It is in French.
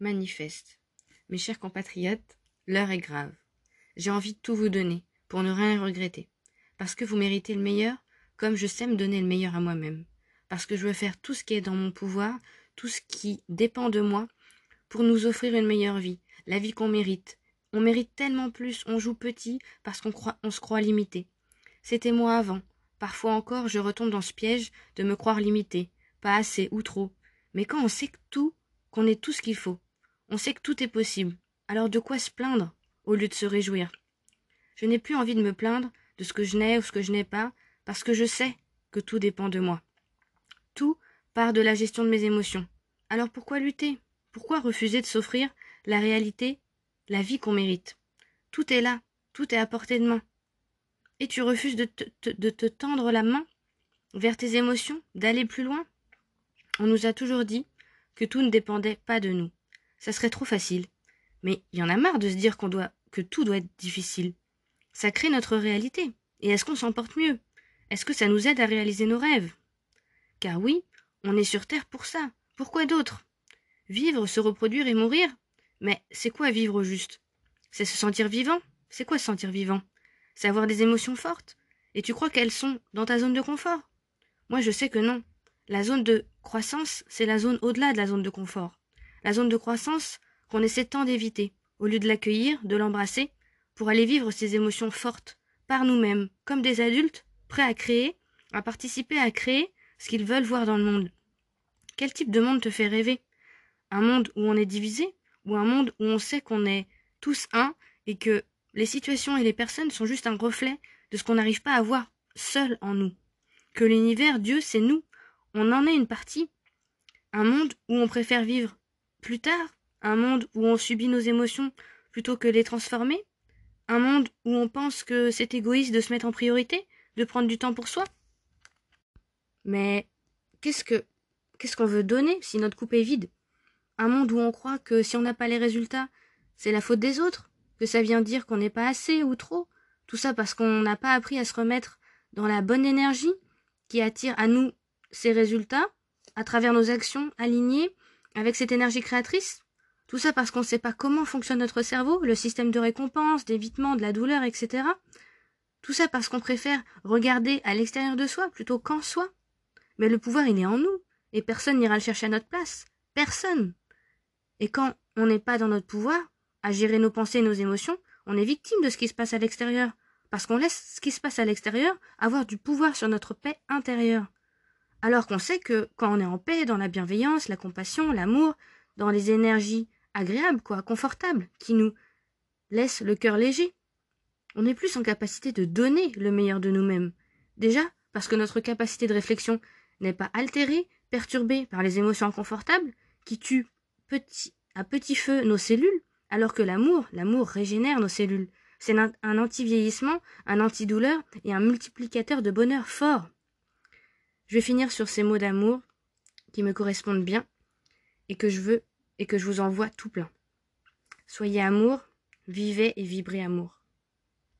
Manifeste. Mes chers compatriotes, l'heure est grave. J'ai envie de tout vous donner, pour ne rien regretter. Parce que vous méritez le meilleur, comme je sais me donner le meilleur à moi-même. Parce que je veux faire tout ce qui est dans mon pouvoir, tout ce qui dépend de moi, pour nous offrir une meilleure vie, la vie qu'on mérite. On mérite tellement plus, on joue petit, parce qu'on croit, on se croit limité. C'était moi avant. Parfois encore, je retombe dans ce piège de me croire limité, pas assez ou trop. Mais quand on sait que tout, qu'on est tout ce qu'il faut, on sait que tout est possible. Alors de quoi se plaindre au lieu de se réjouir? Je n'ai plus envie de me plaindre de ce que je n'ai ou ce que je n'ai pas, parce que je sais que tout dépend de moi. Tout part de la gestion de mes émotions. Alors pourquoi lutter? Pourquoi refuser de s'offrir la réalité, la vie qu'on mérite? Tout est là, tout est à portée de main. Et tu refuses de te, tendre la main vers tes émotions, d'aller plus loin? On nous a toujours dit que tout ne dépendait pas de nous ça serait trop facile. Mais il y en a marre de se dire qu'on doit que tout doit être difficile. Ça crée notre réalité. Et est-ce qu'on s'en porte mieux? Est-ce que ça nous aide à réaliser nos rêves? Car oui, on est sur Terre pour ça. Pourquoi d'autre? Vivre, se reproduire et mourir? Mais c'est quoi vivre au juste? C'est se sentir vivant? C'est quoi se sentir vivant? C'est avoir des émotions fortes? Et tu crois qu'elles sont dans ta zone de confort? Moi je sais que non. La zone de croissance, c'est la zone au-delà de la zone de confort la zone de croissance qu'on essaie tant d'éviter, au lieu de l'accueillir, de l'embrasser, pour aller vivre ces émotions fortes, par nous-mêmes, comme des adultes, prêts à créer, à participer à créer ce qu'ils veulent voir dans le monde. Quel type de monde te fait rêver? Un monde où on est divisé Ou un monde où on sait qu'on est tous un et que les situations et les personnes sont juste un reflet de ce qu'on n'arrive pas à voir seul en nous? Que l'univers, Dieu, c'est nous. On en est une partie. Un monde où on préfère vivre plus tard, un monde où on subit nos émotions plutôt que les transformer? Un monde où on pense que c'est égoïste de se mettre en priorité, de prendre du temps pour soi? Mais qu'est-ce que qu'est-ce qu'on veut donner si notre coupe est vide? Un monde où on croit que si on n'a pas les résultats, c'est la faute des autres, que ça vient dire qu'on n'est pas assez ou trop, tout ça parce qu'on n'a pas appris à se remettre dans la bonne énergie qui attire à nous ces résultats à travers nos actions alignées avec cette énergie créatrice Tout ça parce qu'on ne sait pas comment fonctionne notre cerveau, le système de récompense, d'évitement, de la douleur, etc. Tout ça parce qu'on préfère regarder à l'extérieur de soi plutôt qu'en soi. Mais le pouvoir, il est en nous, et personne n'ira le chercher à notre place. Personne. Et quand on n'est pas dans notre pouvoir, à gérer nos pensées et nos émotions, on est victime de ce qui se passe à l'extérieur, parce qu'on laisse ce qui se passe à l'extérieur avoir du pouvoir sur notre paix intérieure. Alors qu'on sait que quand on est en paix, dans la bienveillance, la compassion, l'amour, dans les énergies agréables, quoi, confortables, qui nous laissent le cœur léger, on est plus en capacité de donner le meilleur de nous-mêmes. Déjà, parce que notre capacité de réflexion n'est pas altérée, perturbée par les émotions inconfortables, qui tuent à petit feu nos cellules, alors que l'amour, l'amour régénère nos cellules. C'est un, un anti-vieillissement, un antidouleur et un multiplicateur de bonheur fort. Je vais finir sur ces mots d'amour qui me correspondent bien et que je veux et que je vous envoie tout plein. Soyez amour, vivez et vibrez amour.